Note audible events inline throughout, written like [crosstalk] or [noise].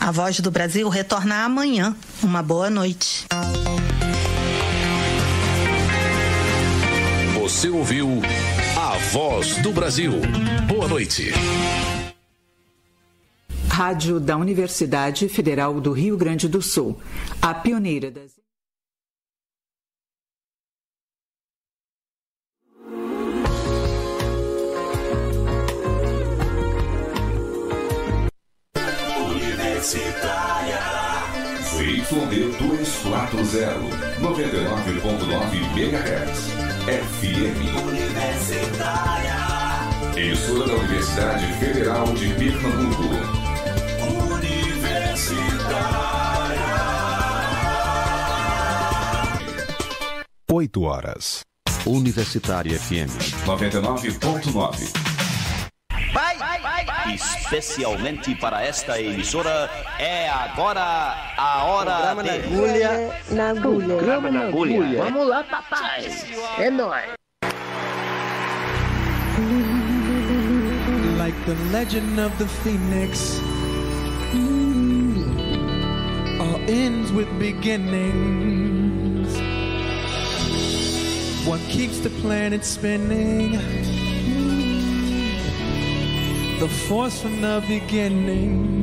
A Voz do Brasil retorna amanhã. Uma boa noite. Você ouviu A Voz do Brasil. Boa noite. Rádio da Universidade Federal do Rio Grande do Sul. A pioneira das. Universitária. ZYD 240, 99.9 MHz. FM. Universitária. Emissora da Universidade Federal de Pernambuco. Universitária. 8 horas. Universitária FM. 99.9. Vai, vai, vai, vai. Especialmente para esta emissora, é agora a hora Programa de... na agulha. Na agulha. Programa na agulha. Vamos lá, papai. É nóis. Like the legend of the phoenix, all ends with beginnings. What keeps the planet spinning? The force from the beginning.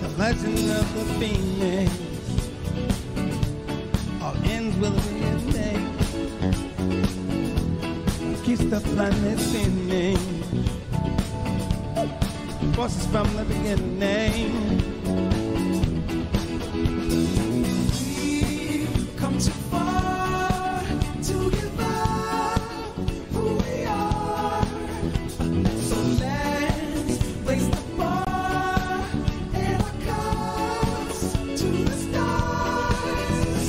The legend of the phoenix. All ends with a. Keeps the planet spinning. Forces from the beginning. We've come too far to give up who we are. So let's the bar and our cups to the stars.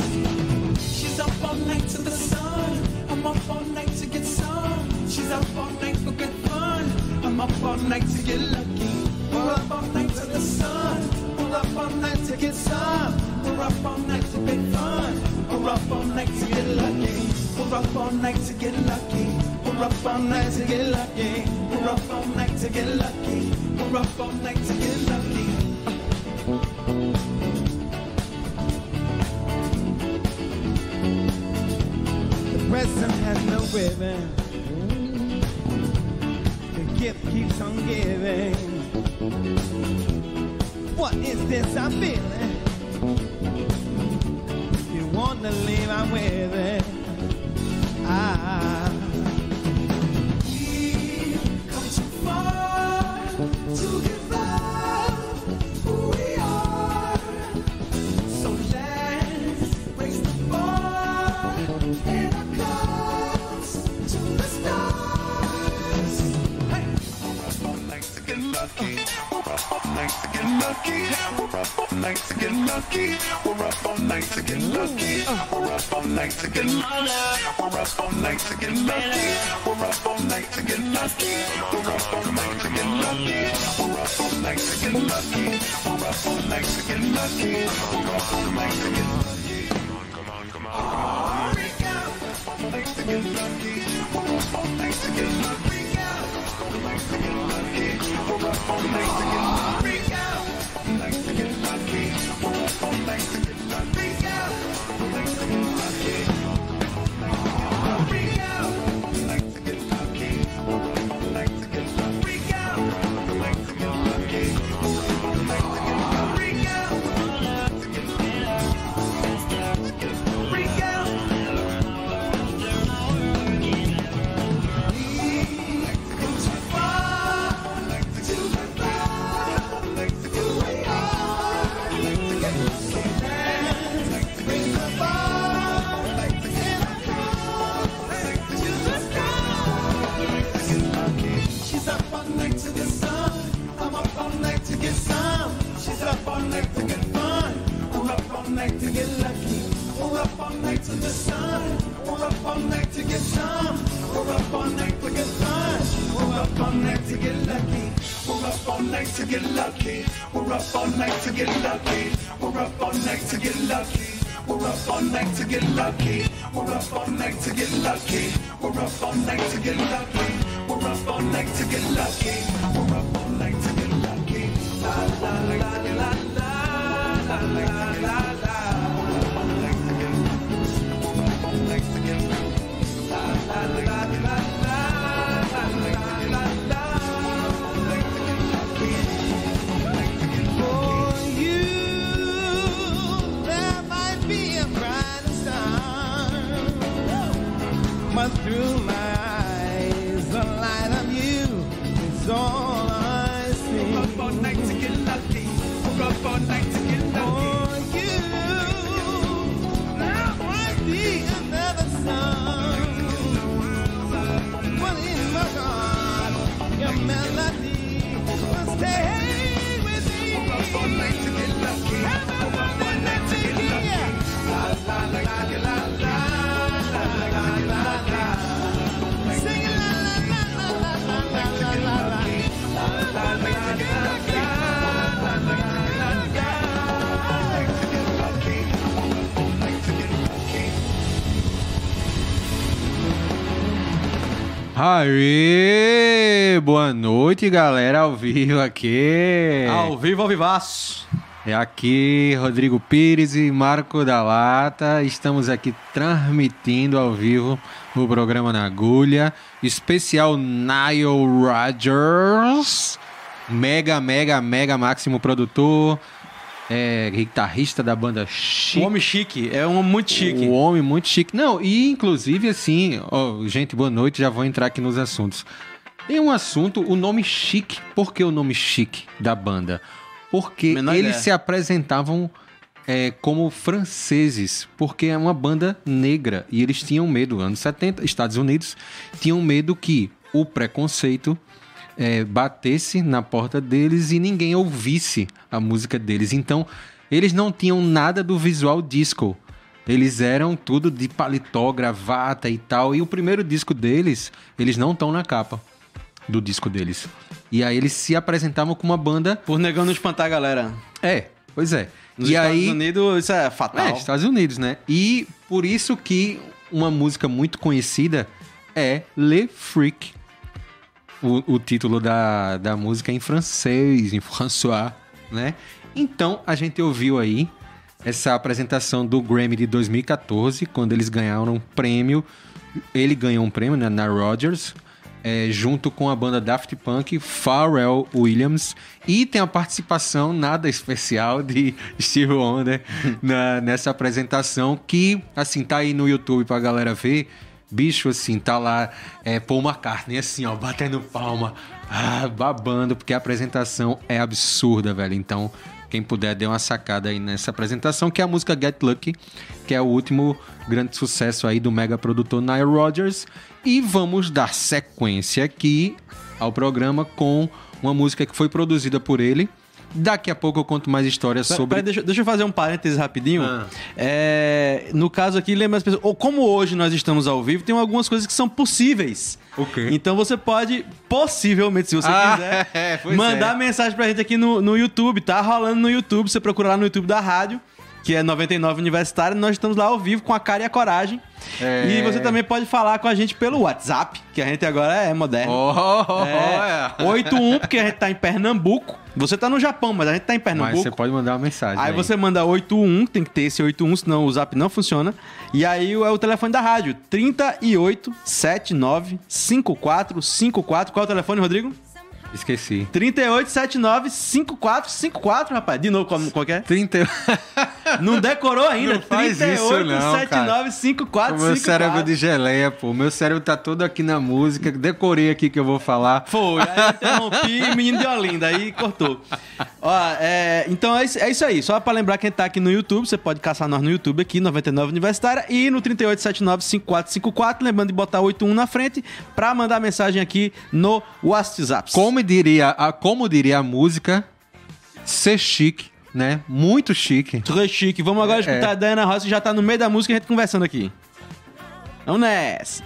She's up all night to the sun. I'm up all night to get. She's up all night for good fun. I'm up all night to get lucky. The sun. We're up all night to get. We're up all night to get fun. We're up all night to get lucky. We're up all night to get lucky. We're up all night to get lucky. We're up all night to get lucky. We're up all night to get lucky. The present has no ribbon. The gift keeps on giving. What is this I'm feeling? You want to leave, I'm with it. Ah. Night to get lucky. We're up all night to get lucky. We're up all night to get lucky. We're up all night to get lucky. We're up all night to get lucky. We're up all night to get lucky. We're up all night to get lucky. We're up all night to get lucky. We're up all night to get lucky. Come on, come on, come on. Get lucky. We're up all night to get lucky. Freak out. All night to get lucky. We're up all night to get lucky to get my feet. not come to the sun. We're up all night to get some. We're up all night to get fun. We're up all night to get lucky. We're up all night to get lucky. We're up all night to get lucky. We're up all night to get lucky. We're up all night to get lucky. We're up all night to get lucky. We're up all night to get lucky. We're up all night to get lucky. We're up all night to get lucky. La la la la la la la la la La la Aê! Boa noite, galera, ao vivo aqui. Ao vivo, ao vivaço. É aqui Rodrigo Pires e Marco da Lata. Estamos aqui transmitindo ao vivo o programa na agulha, especial Nile Rodgers, mega, mega, mega máximo produtor, é, guitarrista da banda O Chic. homem chique, é um homem muito chique. O homem muito chique. Não, e inclusive assim, gente, boa noite, já vou entrar aqui nos assuntos. Tem um assunto, o nome Chique. Por que o nome Chique da banda? Porque Menor eles ideia. se apresentavam é, como franceses, porque é uma banda negra e eles tinham medo, anos 70, Estados Unidos, tinham medo que o preconceito é, batesse na porta deles e ninguém ouvisse a música deles. Então, eles não tinham nada do visual disco. Eles eram tudo de paletó, gravata e tal. E o primeiro disco deles, eles não estão na capa do disco deles. E aí eles se apresentavam com uma banda. Por negando espantar a galera. É, pois é. Nos e Estados aí. Unidos, isso é fatal. É, Estados Unidos, né? E por isso que uma música muito conhecida é Le Freak. O, título da, da música é em francês, em François, né? Então a gente ouviu aí essa apresentação do Grammy de 2014, quando eles ganharam um prêmio. Ele ganhou um prêmio né, na Rogers, é, junto com a banda Daft Punk, Pharrell Williams, e tem a participação nada especial de Steve Wonder [laughs] na- nessa apresentação, que, assim, tá aí no YouTube pra galera ver. Bicho, assim, tá lá é, Paul McCartney, assim, ó, batendo palma, ah, babando, porque a apresentação é absurda, velho. Então, quem puder, dê uma sacada aí nessa apresentação, que é a música Get Lucky, que é o último grande sucesso aí do mega produtor Nile Rodgers. E vamos dar sequência aqui ao programa com uma música que foi produzida por ele. Daqui a pouco eu conto mais histórias Pera- sobre. pera, deixa, deixa eu fazer um parênteses rapidinho. Ah. É, no caso aqui, lembra as pessoas. Ou como hoje nós estamos ao vivo, tem algumas coisas que são possíveis. Ok. Então você pode, possivelmente, se você Ah, quiser, [laughs] é, mandar é. mensagem pra gente aqui no, no YouTube. Tá rolando no YouTube. Você procura lá no YouTube da rádio, que é 99 Universitário. Nós estamos lá ao vivo com a cara e a coragem. É. E você também pode falar com a gente pelo WhatsApp, que a gente agora é moderno. Oh, É, é. 81, porque a gente tá em Pernambuco. Você tá no Japão, mas a gente tá em Pernambuco. Mas você pode mandar uma mensagem. Aí você manda 81, tem que ter esse 81, senão o zap não funciona. E aí é o telefone da rádio, 38 79 54 54. Qual é o telefone, Rodrigo? Esqueci. 38 79 54 54, rapaz. De novo, qual, qual que é? 30. [laughs] Não decorou ainda. Não faz isso, 38 não, 79 54 O meu 54. cérebro de geleia, pô. Meu cérebro tá todo aqui na música. Decorei aqui que eu vou falar. Foi, aí interrompi, [laughs] menino de Olinda, aí cortou. Ó, é, então é isso, é isso aí. Só pra lembrar quem tá aqui no YouTube, você pode caçar nós no YouTube aqui, 99 Universitária, e no 3879-5454, lembrando de botar 81 na frente, pra mandar mensagem aqui no WhatsApp. Como diria a, como diria a música, ser chique, né? Muito chique. Très chique. Vamos agora É. escutar a Diana Ross, que já tá no meio da música e a gente conversando aqui. Vamos nessa.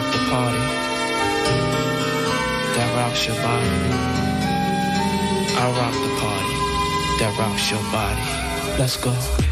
Rock the party that rocks your body. I rock the party that rocks your body. Let's go.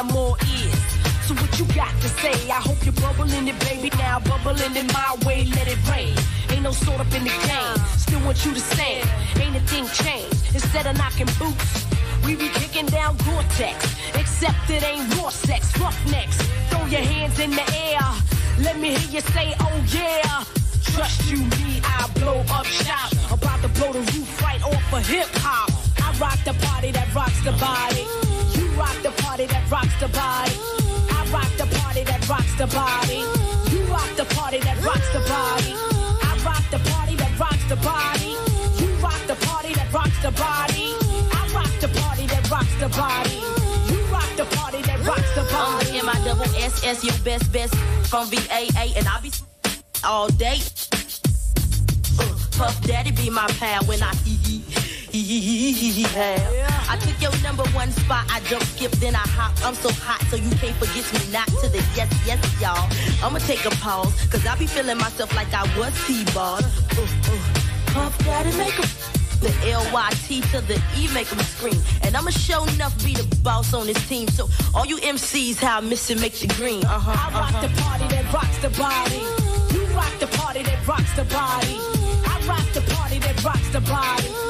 All ears. So what you got to say? I hope you're bubbling it, baby. Now bubbling in my way, let it rain. Ain't no sort up in the game. Still want you to sing. Ain't a thing changed. Instead of knocking boots, we be kicking down Gore-Tex. Except it ain't raw sex, roughnecks. Throw your hands in the air. Let me hear you say, oh yeah. Trust you, me, I blow up shop. About to blow the roof right off of hip hop. I rock the party that rocks the body. Rock the party that rocks the body. I rock the party that rocks the body. You rock the party that rocks the body. I rock the party that rocks the body. You rock the party that rocks the body. I rock the party that rocks the body. You rock the party that rocks the body. M I double S S your best best from VAA and I be all day. Uh, Puff Daddy be my pal when I hee have. I took your number one spot, I jump skip, then I hop. I'm so hot, so you can't forget me not to the yes, yes, y'all. I'ma take a pause, cause I be feeling myself like I was T-ball. Uh, uh. Puff Daddy make 'em the L-Y-T to the E make them scream. And I'ma show enough be the boss on this team. So all you MCs, how I miss it, make the green. Uh-huh, I rock uh-huh. the party that rocks the body. You rock the party that rocks the body. I rock the party that rocks the body.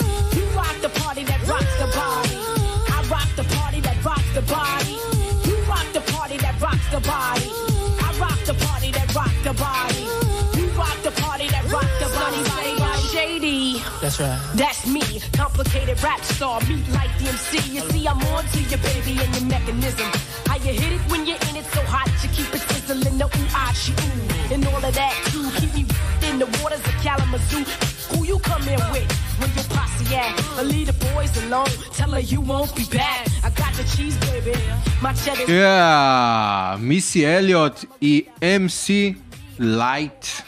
That's right. That's me, complicated rap star, meet like the MC. You see, I'm on to you, baby, and your mechanism. How you hit it when you're in it so hot, you keep it sizzling, the ooh, ah, she ooh, and all of that too. Keep me in the waters of Kalamazoo. Who you come in with when your posse at? I leave the boys alone, tell her you won't be back. I got the cheese, baby, my cheddar. Yeah, Missy Elliott e MC Light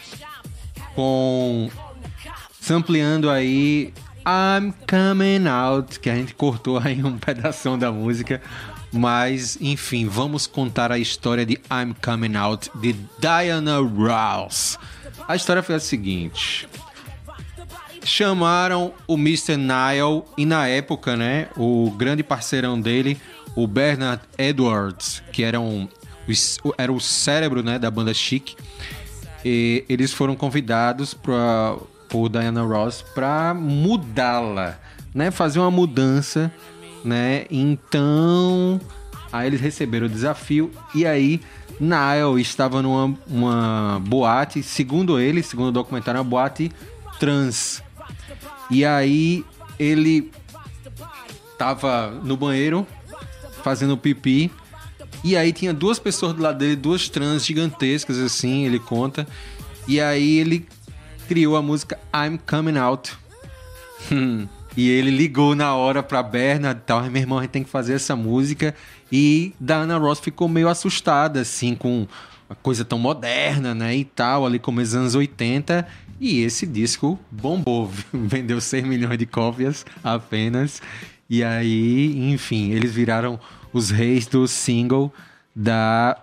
com sampleando aí I'm Coming Out, que a gente cortou aí um [laughs] pedação da música, mas enfim, vamos contar a história de I'm Coming Out de Diana Ross. A história foi a seguinte: chamaram o Mr. Nile e na época, né, o grande parceirão dele, o Bernard Edwards, que era, um, era o cérebro né, da banda Chic, e eles foram convidados pra, por Diana Ross para mudá-la, né, fazer uma mudança, né? Então, aí eles receberam o desafio e aí Nile estava numa uma boate, segundo ele, segundo o documentário, uma boate trans. E aí ele tava no banheiro fazendo pipi. E aí tinha duas pessoas do lado dele, duas trans gigantescas, assim, ele conta. E aí ele criou a música I'm Coming Out. Hum. E ele ligou na hora pra Bernard e tal. "Ai, Meu irmão, a gente tem que fazer essa música. E Diana Ross ficou meio assustada, assim, com uma coisa tão moderna, né? E tal, ali como os anos 80. E esse disco bombou. [laughs] Vendeu 6 milhões de cópias apenas. E aí, enfim, eles viraram os reis do single da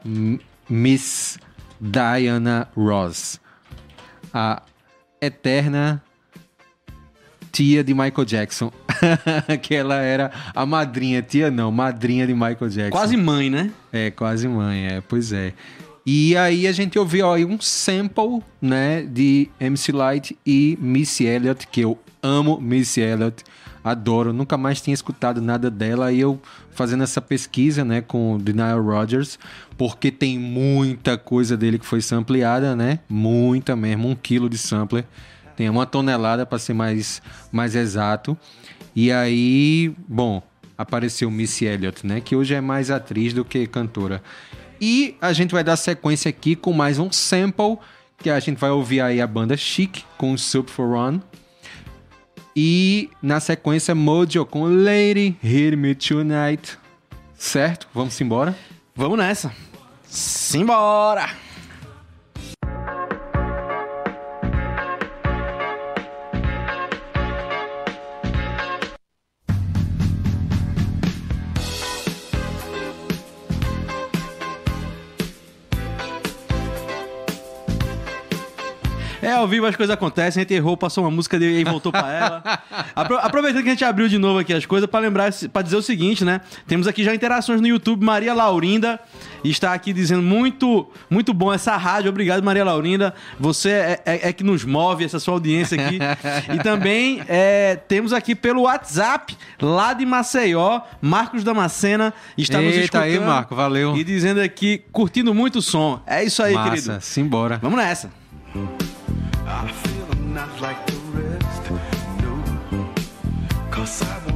Miss Diana Ross. A eterna tia de Michael Jackson. [laughs] que ela era a madrinha, tia não, madrinha de Michael Jackson. Quase mãe, né? É, quase mãe, é, pois é. E aí a gente ouviu aí um sample, né, de MC Light e Missy Elliott, que eu amo Missy Elliott, adoro, nunca mais tinha escutado nada dela, e eu fazendo essa pesquisa, né, com o Denial Rodgers, porque tem muita coisa dele que foi sampleada, né, muita mesmo, um quilo de sampler, tem uma tonelada para ser mais, mais exato. E aí, bom, apareceu Missy Elliott, né? Que hoje é mais atriz do que cantora. E a gente vai dar sequência aqui com mais um sample, que a gente vai ouvir aí a banda Chic com Soup for One. E na sequência, Mojo com Lady Hear Me Tonight. Certo? Vamos embora? Vamos nessa. Simbora! Ao vivo as coisas acontecem, a gente errou, passou uma música e voltou pra ela. Apro- aproveitando que a gente abriu de novo aqui as coisas, pra lembrar, pra dizer o seguinte, né? Temos aqui já interações no YouTube, Maria Laurinda está aqui dizendo muito, muito bom essa rádio, obrigado Maria Laurinda, você é, é- é que nos move, essa sua audiência aqui. [laughs] e também é, temos aqui pelo WhatsApp, lá de Maceió, Marcos Damascena está nos Eita aí, escutando. Marco, valeu. E dizendo aqui, curtindo muito o som. É isso aí, Massa, querido. simbora. Vamos nessa. I feel I'm not like the rest, no. Cause I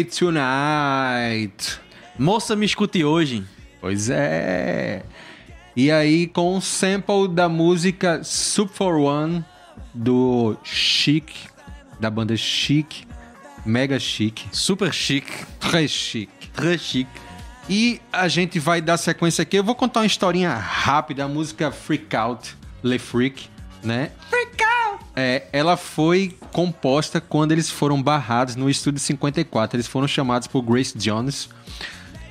Me Tonight. Moça, me escute hoje. Pois é. E aí, com um sample da música Super for One do Chic, da banda Chic, mega chic, Super chique. très chic. Très chique. E a gente vai dar sequência aqui. Eu vou contar uma historinha rápida. A música Freak Out, Le Freak, né? Freak Out! É, ela foi composta quando eles foram barrados no Estúdio 54. Eles foram chamados por Grace Jones.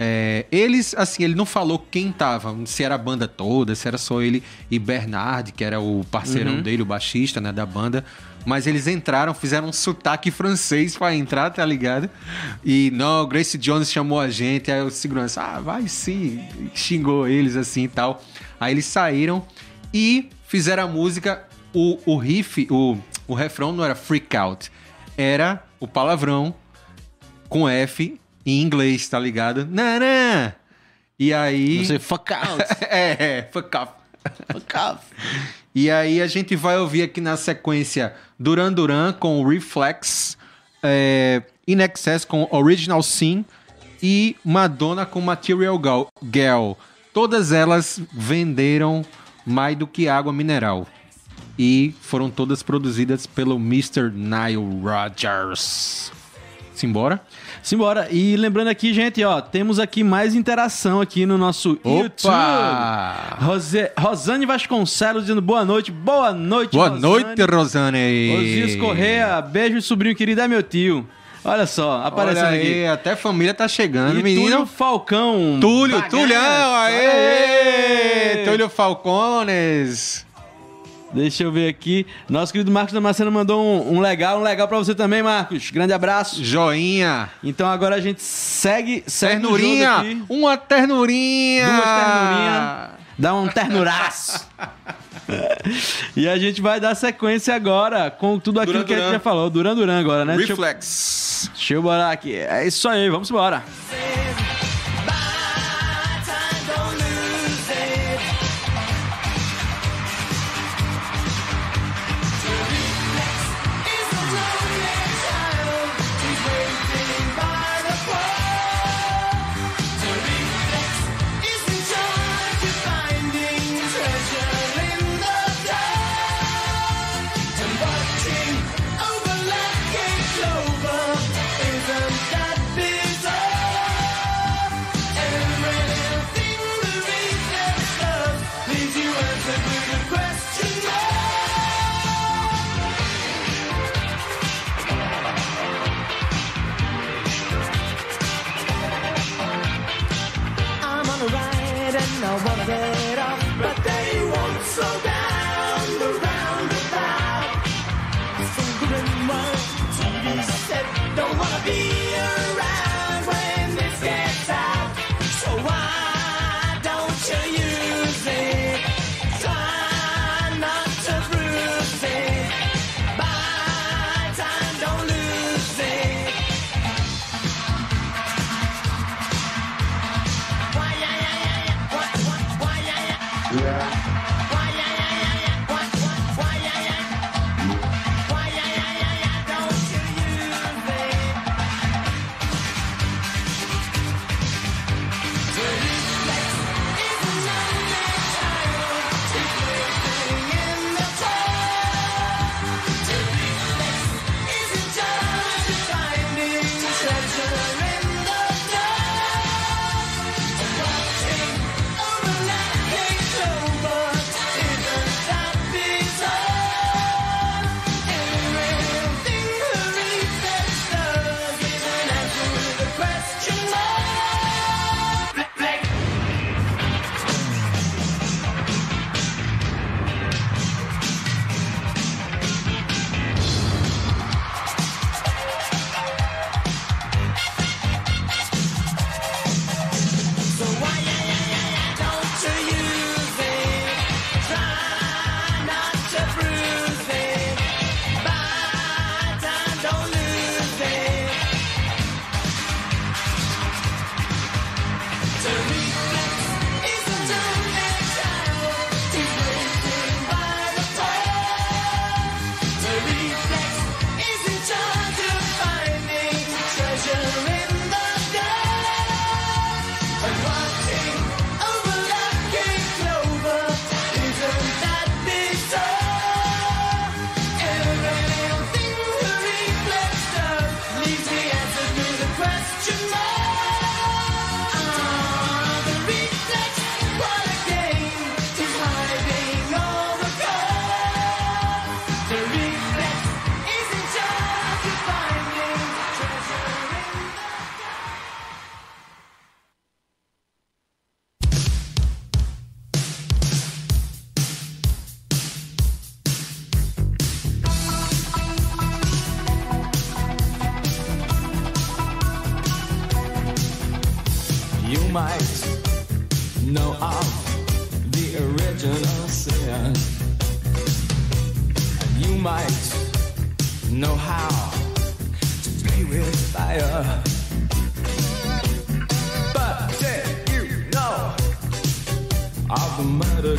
É, eles, assim, ele não falou quem tava, se era a banda toda, se era só ele e Bernard, que era o parceirão Uhum. dele, o baixista, né, da banda. Mas eles entraram, fizeram um sotaque francês pra entrar, tá ligado? E não, Grace Jones chamou a gente, aí o segurança, ah, vai sim, xingou eles assim e tal. Aí eles saíram e fizeram a música, o, o riff, o, o refrão não era freak out, era o palavrão com F em inglês, tá ligado? Nanã! E aí. Você fuck out. [laughs] é, é, fuck off. Fuck off. E aí a gente vai ouvir aqui na sequência Duran Duran com Reflex, é, In Excess com Original Sin e Madonna com Material Girl. Todas elas venderam mais do que água mineral. E foram todas produzidas pelo Mr. Nile Rodgers. Simbora? Simbora. E lembrando aqui, gente, ó, temos aqui mais interação aqui no nosso YouTube. Rose... Rosane Vasconcelos dizendo boa noite. Boa noite, Boa Rosane. noite, Rosane. Osias Correia, beijo, sobrinho querido, é meu tio. Olha só, aparecendo Olha aqui. aí, até a família tá chegando, E menino. Túlio Falcão. Túlio, Bagaço. Tulhão, aê! Aê! Túlio Falcones. Deixa eu ver aqui. Nosso querido Marcos Damasceno mandou um, um legal, um legal pra você também, Marcos. Grande abraço. Joinha. Então agora a gente segue, segue o jogo Ternurinha. aqui. Uma ternurinha. Duas ternurinhas. Dá um ternuraço. [laughs] e a gente vai dar sequência agora com tudo aquilo Duran que a gente Duran. já falou. Duran Duran agora, né? Deixa eu- Reflex. Deixa eu aqui. É isso aí, vamos embora. Isn't know how to play with fire. But did you know of the murder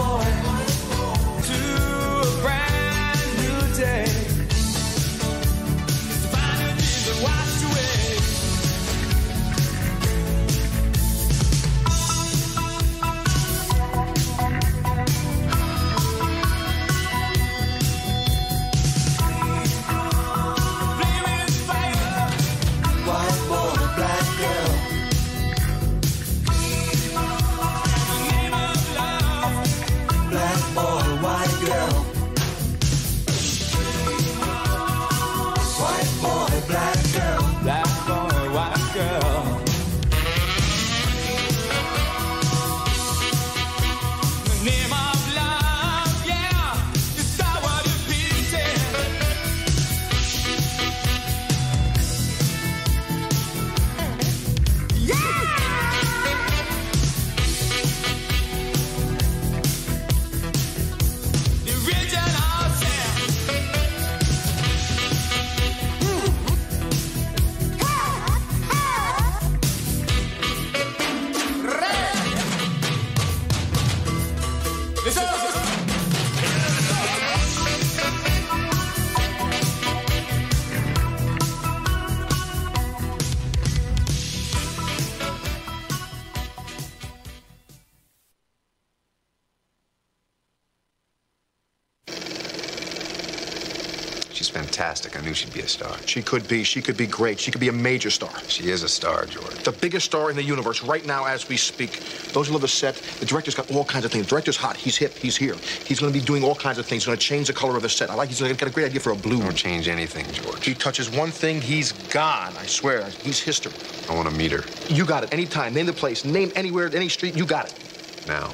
fantastic. I knew she'd be a star. She could be. She could be great. She could be a major star. She is a star, George. The biggest star in the universe right now as we speak. Those who love the set, the director's got all kinds of things. The director's hot. He's hip. He's here. He's going to be doing all kinds of things. He's going to change the color of the set. I like. He's got a great idea for a blue. Don't change anything, George. He touches one thing, he's gone. I swear. He's history. I want to meet her You got it. Anytime. Name the place. Name anywhere, any street. You got it. now.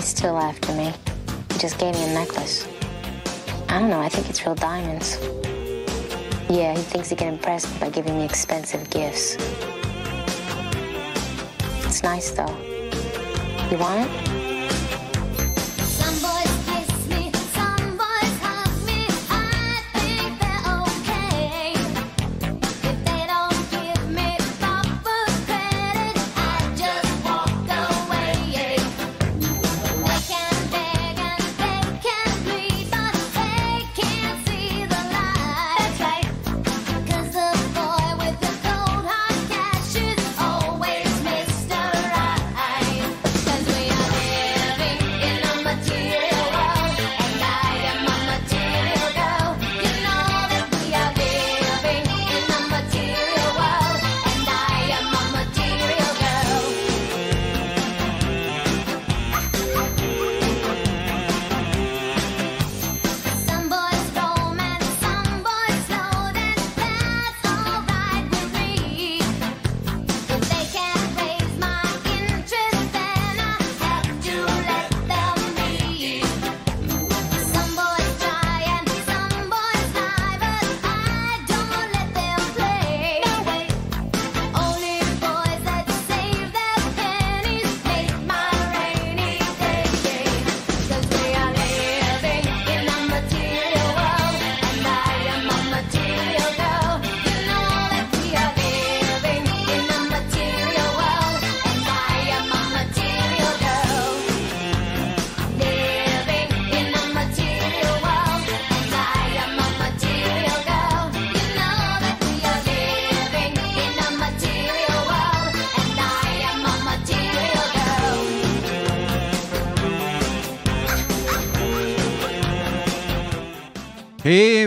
He's still after me. He just gave me a necklace. I don't know, I think it's real diamonds. Yeah, he thinks he can impress me by giving me expensive gifts. It's nice though. You want it?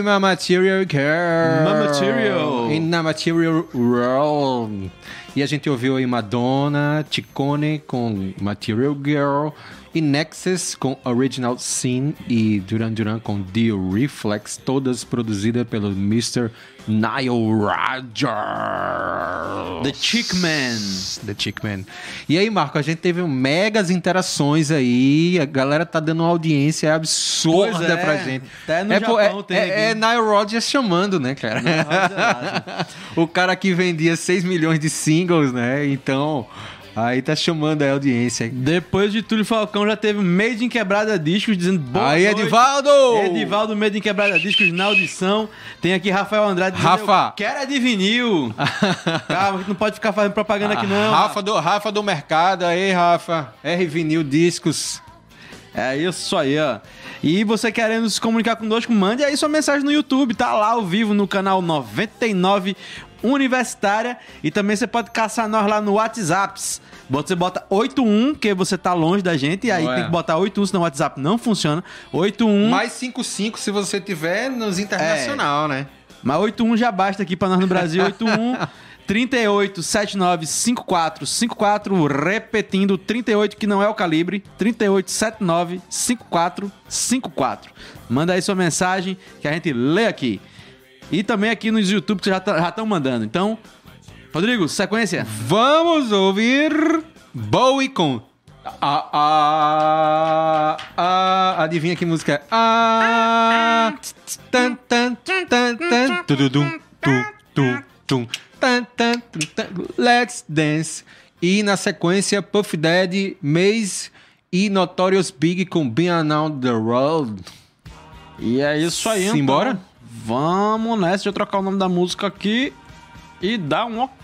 My material girl. My material. In the material world. E a gente ouviu aí Madonna, Ticone com Material Girl, e Nexus com Original Sin e Duran Duran com The Reflex, todas produzidas pelo Mr. Nile Rodgers. The Chick Man. The Chick Man. E aí, Marco, a gente teve megas interações aí, a galera tá dando uma audiência absurda Pois é, pra gente. até no pô, Japão é, tem é, é Nile Rodgers chamando, né, cara? [laughs] o cara que vendia 6 milhões de singles, né? Então, aí tá chamando a audiência. Depois de Túlio Falcão já teve Made in Quebrada Discos dizendo boa Aí, noite. Edivaldo! Edivaldo Made in Quebrada Discos na audição. Tem aqui Rafael Andrade dizendo Rafa. quero é de vinil. [laughs] Calma, que não pode ficar fazendo propaganda aqui não. Rafa do, Rafa do Mercado, aí, Rafa. R Vinil Discos. É isso aí, ó. E você querendo se comunicar conosco, mande aí sua mensagem no YouTube, tá lá ao vivo no canal 99 Universitária. E também você pode caçar nós lá no WhatsApp. Você bota 81, que você tá longe da gente, e aí Ué. tem que botar 81, senão o WhatsApp não funciona. 81. Mais 55 se você tiver nos internacional, né? Mas 81 já basta aqui pra nós no Brasil. 81 38 79 54 54, repetindo 38 que não é o calibre, 38 79 54 54. Manda aí sua mensagem que a gente lê aqui. E também aqui nos YouTube que já estão mandando. Então, Rodrigo, sequência. Vamos ouvir Bowie com. Ah, ah, ah, adivinha que música é? Ah, tan, tan, tan, tan, tududum, tu, tu, tum, tan, tan, tan, Let's Dance. E na sequência, Puff Daddy, Maze e Notorious Big com Being Around the World. E é isso aí, então. Simbora? Vamos nessa. Deixa eu trocar o nome da música aqui e dar um ok.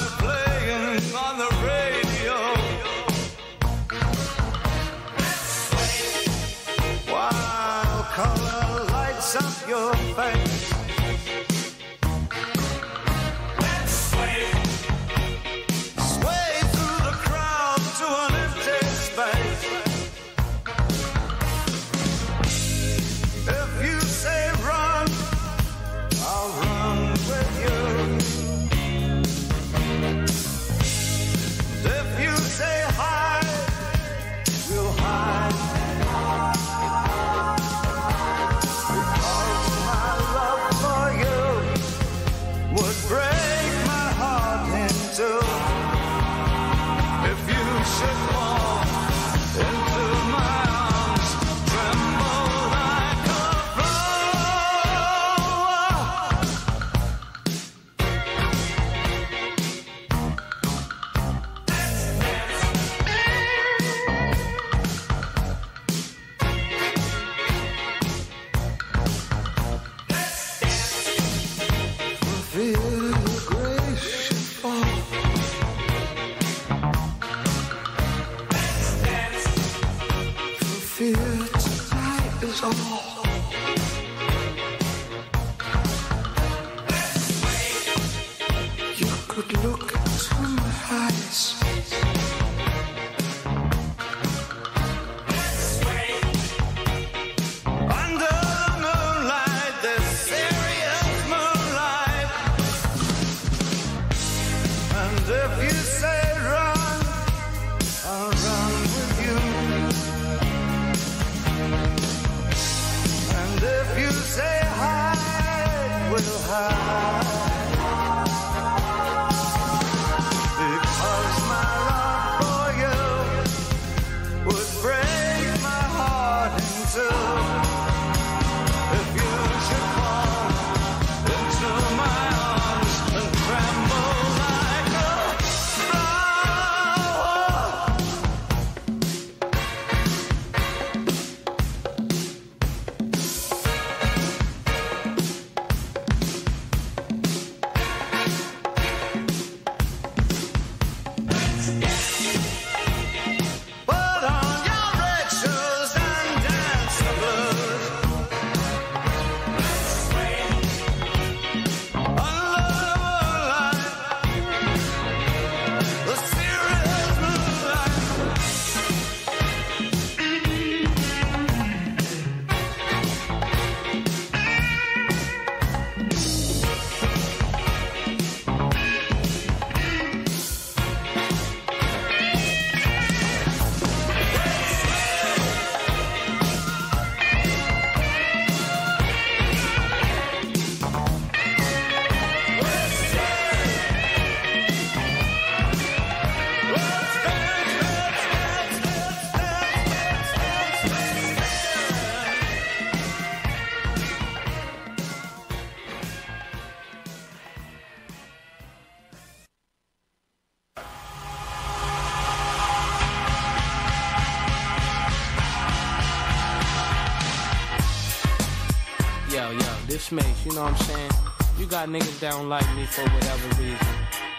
you know what I'm saying? You got niggas that don't like me for whatever reason.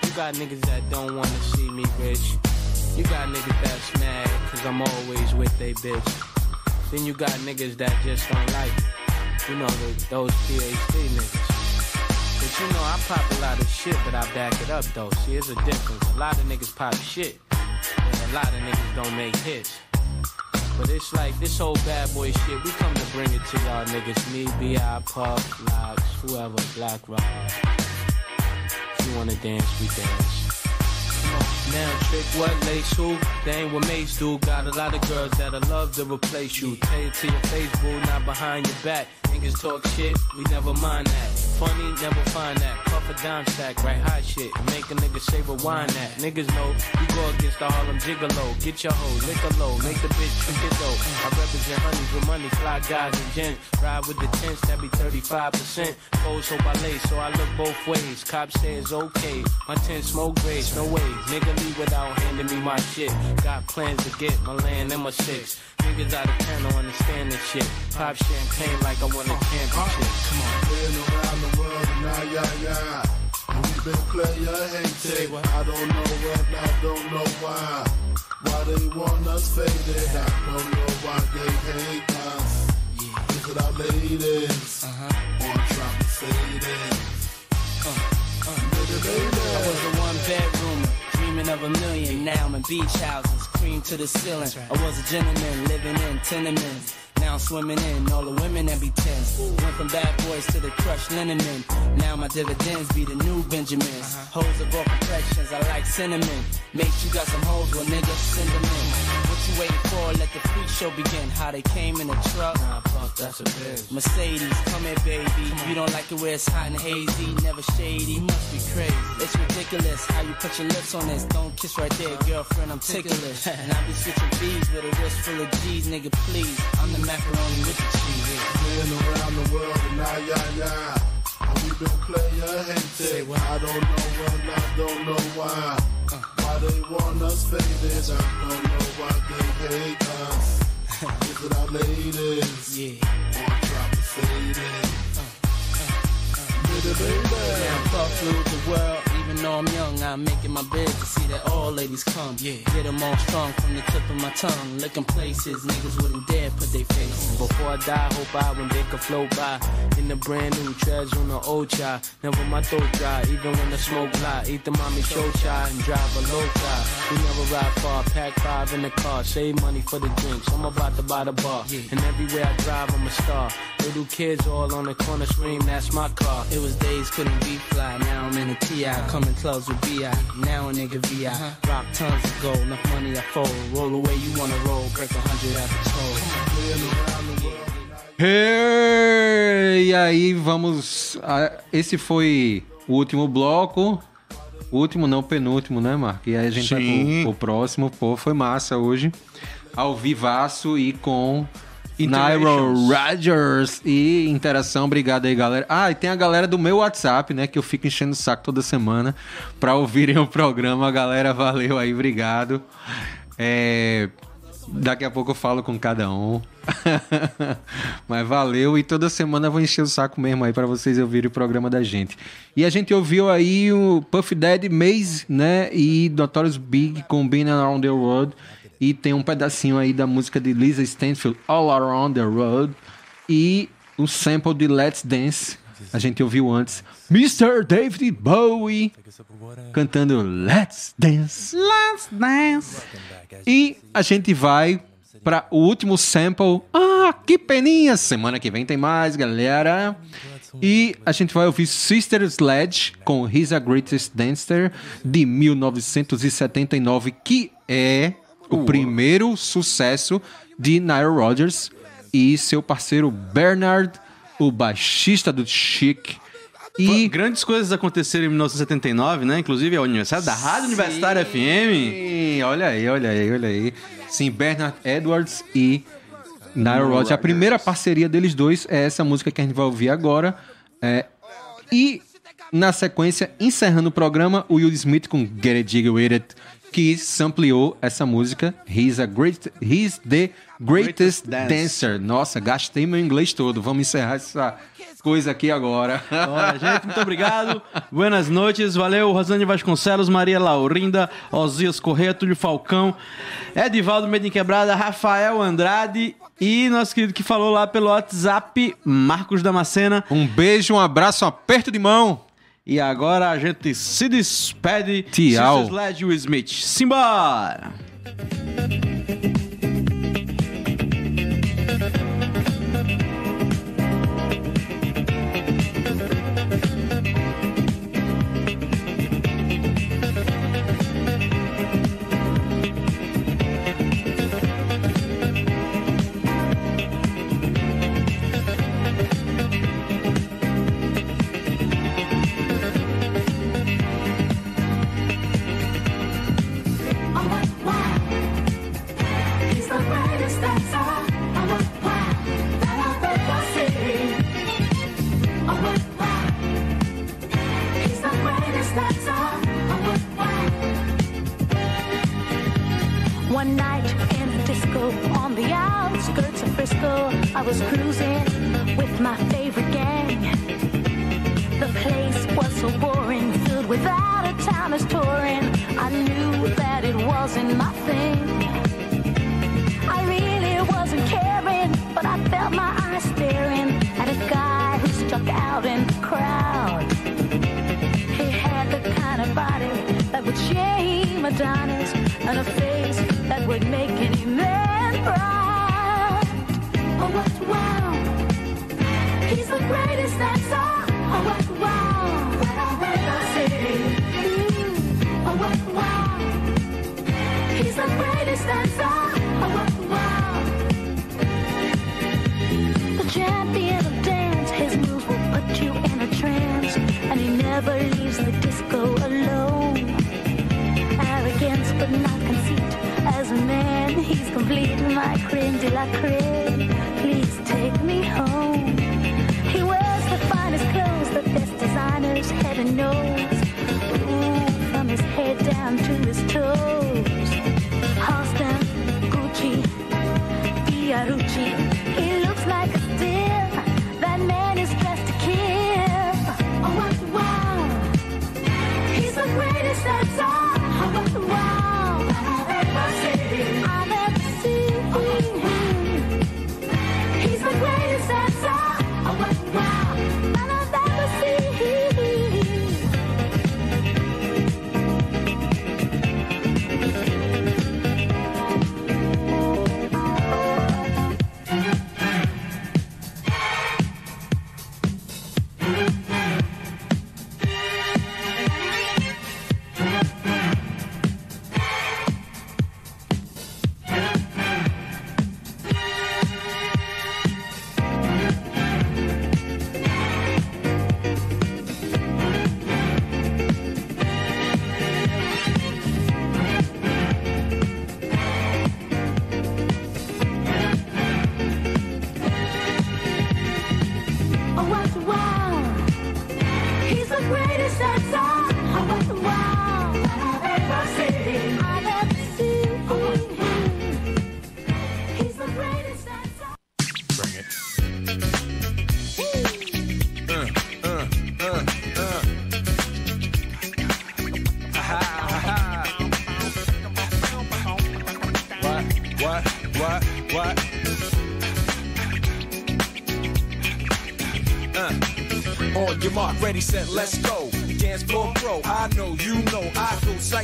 You got niggas that don't wanna see me rich. You got niggas that's mad cause I'm always with they bitch. Then you got niggas that just don't like me. You know, those PhD niggas. But you know, I pop a lot of shit, but I back it up though. See, there's a difference. A lot of niggas pop shit, and a lot of niggas don't make hits. But it's like this whole bad boy shit, we come to bring it to y'all niggas. Me, B.I., Puff, Locks, whoever, Black Rock. If you wanna dance, we dance. Now, trick what lace who? They ain't what mates do. Got a lot of girls that'll love to replace you. Tell it to your face, boo, not behind your back. Niggas talk shit, we never mind that. Funny, never find that. Puff a dime stack, right hot shit. Make a nigga say rewind that. Niggas know you go against the Harlem Gigolo. Get your hoe, lick a low, make the bitch trick it though. I represent honeys with money, fly guys and gents. Ride with the tents, that be 35%. Goes so I lay, so I look both ways. Cops say it's okay. My tent smoke grades, no way. Nigga leave without handing me my shit. Got plans to get my land and my six. Niggas out of town don't understand this shit. Pop champagne like I won a championship. Come on. And now, yeah, yeah. And we been player hated. I don't know what, I don't know why. Why they want us faded. I don't know why they hate us. Look at our ladies. Uh-huh. On top of faded. I was a one bedroom, dreaming of a million. Now I'm in beach houses, cream to the ceiling. I was a gentleman living in tenements. Now I'm swimming in all the women that be tens. Went from bad boys to the crushed linen men. Now my dividends be the new Benjamins. Hoes of all complexions, I like cinnamon. Mate, you got some hoes, well nigga, send them in. What you waiting for? Let the freak show begin. How they came in a truck. Nah, fuck, that's a bitch. Mercedes, come here, baby. You don't like it where it's hot and hazy, never shady. Must be crazy. It's ridiculous how you put your lips on this. Don't kiss right there, girlfriend. I'm ticklish. and I be switching B's with a wrist full of G's, nigga. Please, I'm the macaroni with the cheese. Been around the world and now, yeah, yeah. We been player hated. I don't know what, I don't know why. Uh. Why they want us faded. I don't know why they hate us. [laughs] Look at our ladies. Yeah. On top of faded. Uh, uh, baby, baby. Now fuck flew the world, even though I'm young, I'm making my bed to see that all ladies come. Yeah. Get them all strong from the tip of my tongue. Looking places niggas wouldn't dare put their face. Before I die, hope I when they can float by. In the brand new treasure on the old child. Never my throat dry, even when the smoke fly. Eat the mommy show chai and drive a low child. We never ride far, pack five in the car. Save money for the drinks, I'm about to buy the bar. And everywhere I drive, I'm a star. Little kids all on the corner scream, that's my car. It was days couldn't be fly, now I'm in a TI. Coming clubs with BI, now a nigga VI. Rock tons of gold, enough money I fold. Roll away, you wanna roll, break a hundred at the toll. Hey, e aí, vamos. a- Esse foi o último bloco. O último, não, penúltimo, né, Marco? E aí a gente Sim. vai pro, pro próximo. Pô, foi massa hoje. Ao vivaço e com Interactions. Rogers e interação. Obrigado aí, galera. Ah, e tem a galera do meu WhatsApp, né? Que eu fico enchendo o saco toda semana pra ouvirem o programa. Galera, valeu aí, obrigado. É, Daqui a pouco eu falo com cada um. [laughs] Mas valeu e toda semana eu vou encher o saco mesmo aí pra vocês ouvirem o programa da gente. E a gente ouviu aí o Puff Daddy, Maze, né? E Notorious Big com Being Around the World. E tem um pedacinho aí da música de Lisa Stanfield, All Around the Road. E o sample de Let's Dance. A gente ouviu antes. Mr. David Bowie cantando Let's Dance. Let's Dance. E a gente vai para o último sample. Ah, que peninha! Semana que vem tem mais, galera. E a gente vai ouvir Sister Sledge com He's a Greatest Dancer de 1979, que é o primeiro sucesso de Nile Rodgers e seu parceiro Bernard, o baixista do Chic. E grandes coisas aconteceram em 1979, né? Inclusive é o aniversário da Rádio Universitária FM. Sim, olha aí, olha aí, olha aí. Sim, Bernard Edwards e Nile Nile Rodgers. A primeira parceria deles dois é essa música que a gente vai ouvir agora. É, e na sequência, encerrando o programa, o Will Smith com Get It Jiggy With It, que sampleou essa música. He's, a great, he's the greatest, Greatest Dance. dancer. Nossa, gastei meu inglês todo. Vamos encerrar essa coisas aqui agora. Olha, [laughs] gente, muito obrigado. Buenas noites. Valeu, Rosane Vasconcelos, Maria Laurinda, Osias Correia, Túlio Falcão, Edivaldo Medem Quebrada, Rafael Andrade e nosso querido que falou lá pelo WhatsApp, Marcos Damascena. Um beijo, um abraço, um aperto de mão. E agora a gente se despede. Tchau. Sisters Led Will Smith. Simbora!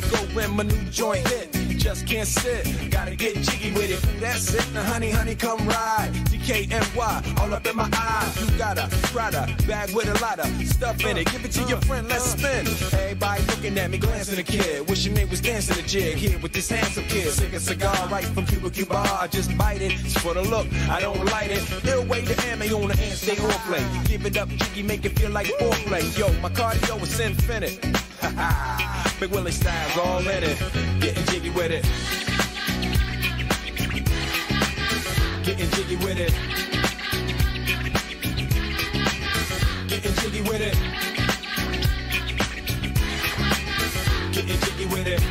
Psycho when my new joint hit. Just can't sit, gotta get jiggy with it. That's it, now honey, honey, come ride. DKNY, all up in my eyes. You got a Prada bag with a lot of stuff in it. Give it to your friend, let's spin. Everybody looking at me, glancing at the kid. Wishing they was dancing the jig here with this handsome kid. Sick a cigar right from Cuba Cuba. I just bite it, it's for the look, I don't light it. Ill way to ammo on the hand, stay play. Give it up, jiggy, make it feel like foreplay. Yo, my cardio is infinite. [laughs] Big Willie style's all in it. Getting jiggy with it. Getting jiggy with it. Getting jiggy with it. Getting jiggy with it.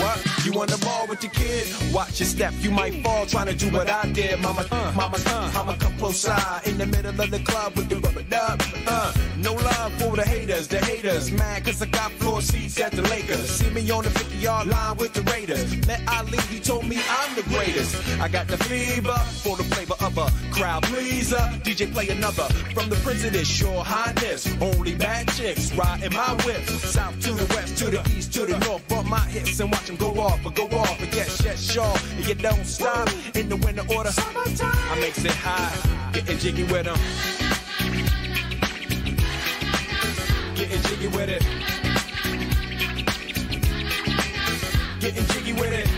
What? You on the ball with your kid. Watch your step, you might fall trying to do what I did. Mama, uh, mama, uh, I'ma come side in the middle of the club with the rubber dub. Uh, no love for the haters, the haters. Mad cause I got floor seats at the Lakers. See me on the 50 yard line with the Raiders. Met Ali, he told me I'm the greatest. I got the fever for the flavor of a crowd pleaser. DJ play another from the Prince of this your highness. Only bad chicks riding my whip. South to the west, to the east, to the north. Bump my hips and watch them go off, but go off. But yes, yes, sure. And you don't stop in the winter order. Summertime. I makes it high, getting jiggy with them. Getting jiggy with it. Getting jiggy with it.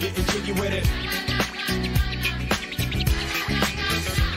Getting jiggy with it.